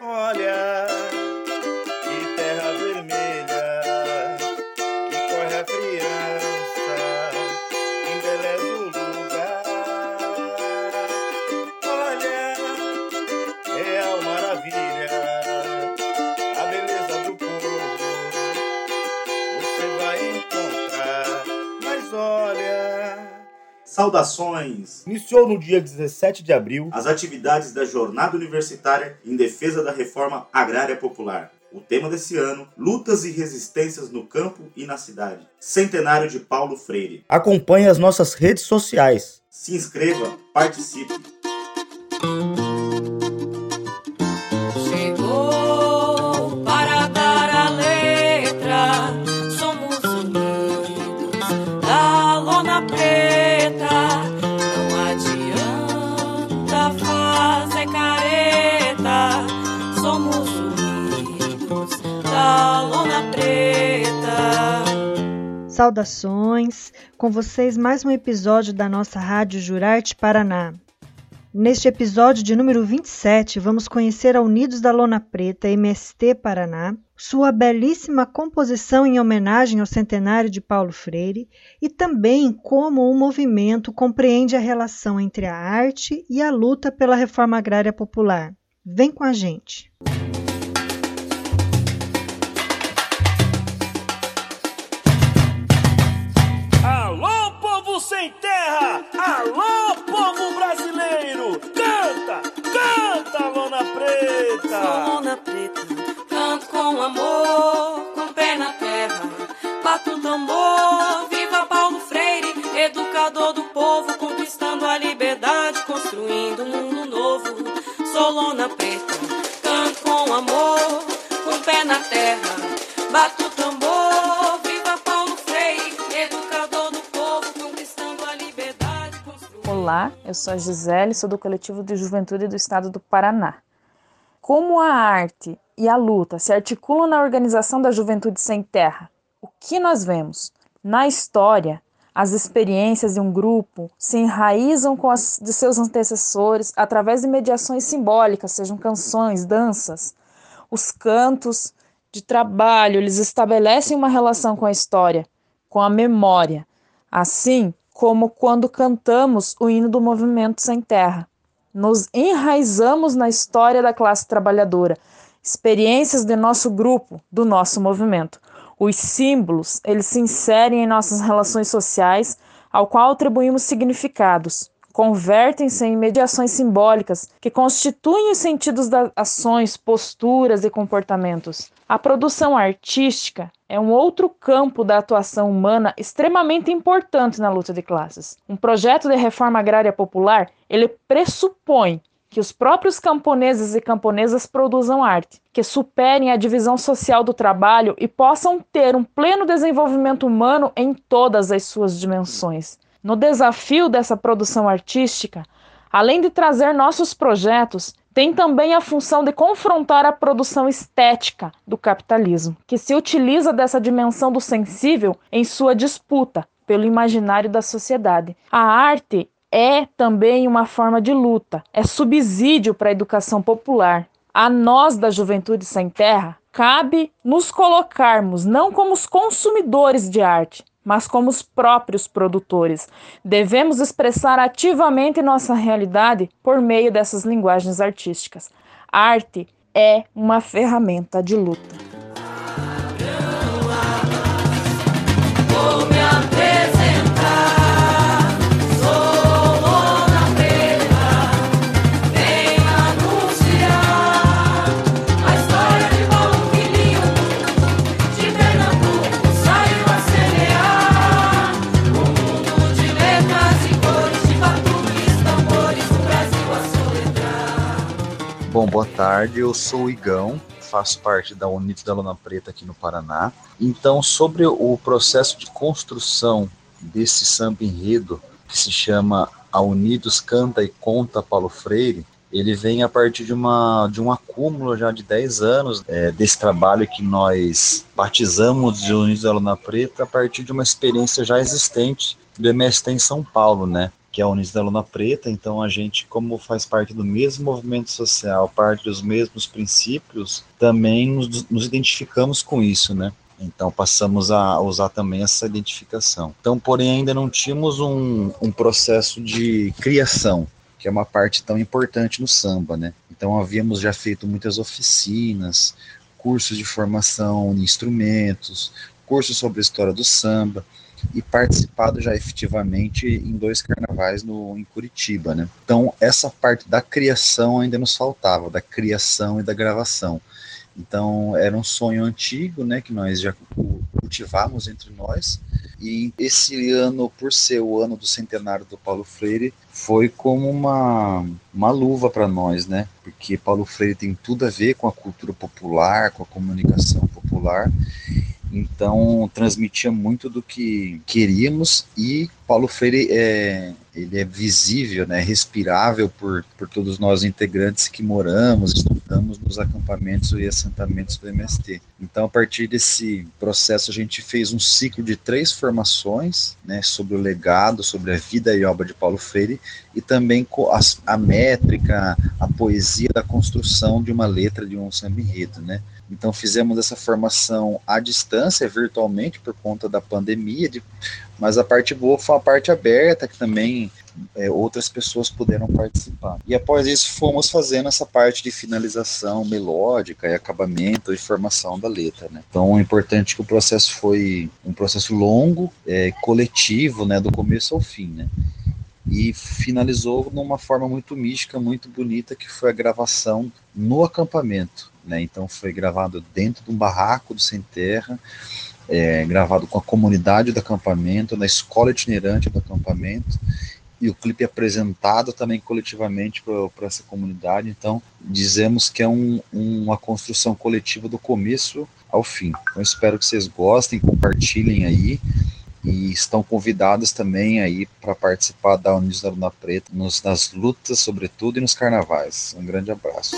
Olha, que Saudações! Iniciou no dia 17 de abril as atividades da Jornada Universitária em defesa da reforma agrária popular. O tema desse ano: Lutas e resistências no campo e na cidade. Centenário de Paulo Freire. Acompanhe as nossas redes sociais. Se inscreva, participe. Saudações! Com vocês mais um episódio da nossa Rádio Jurarte Paraná. Neste episódio de número 27, vamos conhecer a Unidos da Lona Preta, MST Paraná, sua belíssima composição em homenagem ao centenário de Paulo Freire e também como o movimento compreende a relação entre a arte e a luta pela reforma agrária popular. Vem com a gente! Alô, Alô, povo brasileiro! Canta, canta, lona preta! Sou lona preta, canto com amor, com pé na terra. Bato o tambor, viva Paulo Freire, educador do povo, conquistando a liberdade, construindo um mundo novo. Sou lona preta, canto com amor, com pé na terra. Bato o tambor, Olá, eu sou a Gisele, sou do coletivo de juventude do estado do Paraná. Como a arte e a luta se articulam na organização da juventude sem terra? O que nós vemos? Na história, as experiências de um grupo se enraizam com as de seus antecessores através de mediações simbólicas, sejam canções, danças. Os cantos de trabalho, eles estabelecem uma relação com a história, com a memória, assim como quando cantamos o hino do movimento sem terra. Nos enraizamos na história da classe trabalhadora, experiências de nosso grupo, do nosso movimento. Os símbolos, eles se inserem em nossas relações sociais, ao qual atribuímos significados. Convertem-se em mediações simbólicas que constituem os sentidos das ações, posturas e comportamentos. A produção artística é um outro campo da atuação humana extremamente importante na luta de classes. Um projeto de reforma agrária popular, ele pressupõe que os próprios camponeses e camponesas produzam arte, que superem a divisão social do trabalho e possam ter um pleno desenvolvimento humano em todas as suas dimensões. No desafio dessa produção artística, além de trazer nossos projetos, tem também a função de confrontar a produção estética do capitalismo, que se utiliza dessa dimensão do sensível em sua disputa pelo imaginário da sociedade. A arte é também uma forma de luta, é subsídio para a educação popular. A nós da Juventude Sem Terra cabe nos colocarmos não como os consumidores de arte, mas como os próprios produtores. Devemos expressar ativamente nossa realidade por meio dessas linguagens artísticas. A arte é uma ferramenta de luta. Tarde. Eu sou o Igão, faço parte da Unidos da Lona Preta aqui no Paraná. Então, sobre o processo de construção desse samba enredo que se chama A Unidos Canta e Conta Paulo Freire, ele vem a partir de, uma, de um acúmulo já de 10 anos é, desse trabalho que nós batizamos de Unidos da Lona Preta a partir de uma experiência já existente do MST em São Paulo, né? Que é a Unis da Luna Preta, então a gente, como faz parte do mesmo movimento social, parte dos mesmos princípios, também nos, nos identificamos com isso, né? Então passamos a usar também essa identificação. Então, porém, ainda não tínhamos um, um processo de criação, que é uma parte tão importante no samba, né? Então havíamos já feito muitas oficinas, cursos de formação em instrumentos, cursos sobre a história do samba e participado já efetivamente em dois carnavais no, em Curitiba, né? Então essa parte da criação ainda nos faltava, da criação e da gravação. Então era um sonho antigo, né, que nós já cultivamos entre nós. E esse ano, por ser o ano do centenário do Paulo Freire, foi como uma, uma luva para nós, né? Porque Paulo Freire tem tudo a ver com a cultura popular, com a comunicação popular. Então transmitia muito do que queríamos e Paulo Freire é, ele é visível, né, respirável por, por todos nós integrantes que moramos, estudamos nos acampamentos e assentamentos do MST. Então, a partir desse processo, a gente fez um ciclo de três formações, né, sobre o legado, sobre a vida e obra de Paulo Freire, e também a, a métrica, a poesia da construção de uma letra de um samba enredo, né. Então fizemos essa formação à distância, virtualmente, por conta da pandemia, de, mas a parte boa foi a parte aberta, que também é, outras pessoas puderam participar. E após isso fomos fazendo essa parte de finalização melódica e acabamento e formação da letra. Né? Então o importante é que o processo foi um processo longo, é, coletivo, né, do começo ao fim. Né? e finalizou numa forma muito mística, muito bonita, que foi a gravação no acampamento. Né? Então foi gravado dentro de um barraco do Sem Terra, é, gravado com a comunidade do acampamento, na escola itinerante do acampamento, e o clipe apresentado também coletivamente para essa comunidade. Então, dizemos que é um, uma construção coletiva do começo ao fim. Então, espero que vocês gostem, compartilhem aí e estão convidados também aí para participar da Unis da Luna Preta nos, nas lutas, sobretudo, e nos carnavais. Um grande abraço.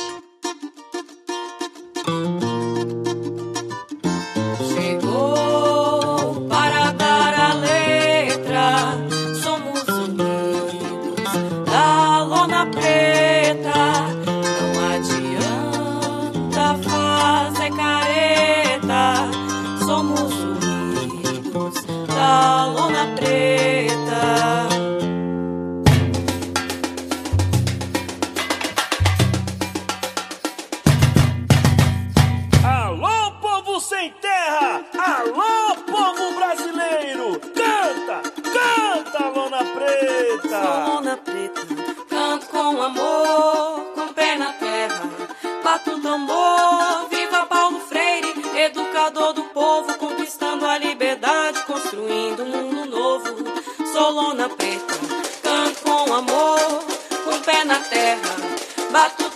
preta. Sou preta, canto com amor, com pé na terra. Bato tambor, viva Paulo Freire, educador do povo, conquistando a liberdade, construindo um mundo novo. Sou lona preta, canto com amor, com pé na terra. Bato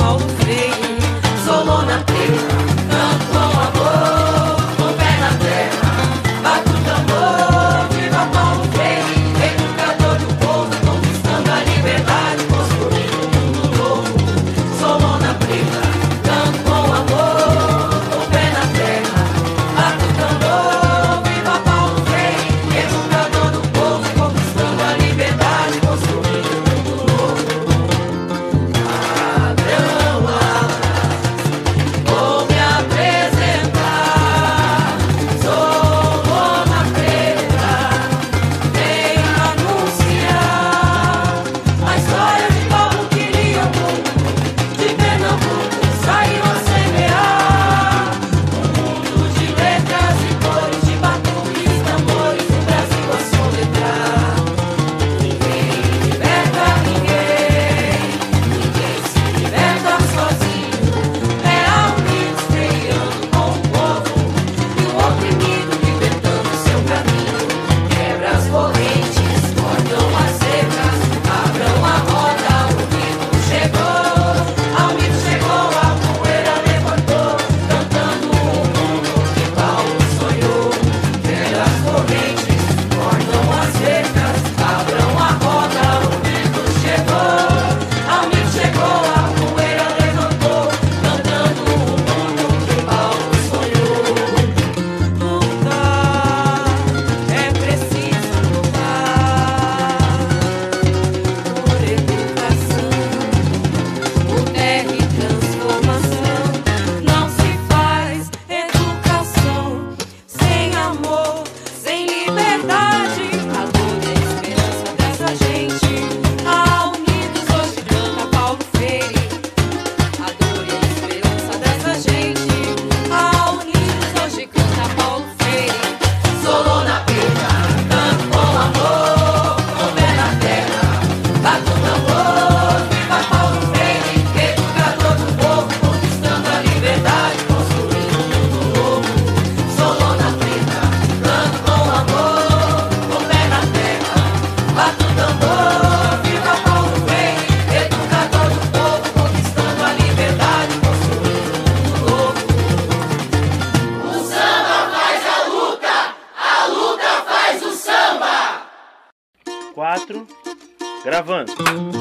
Paulo Freire. Gravando.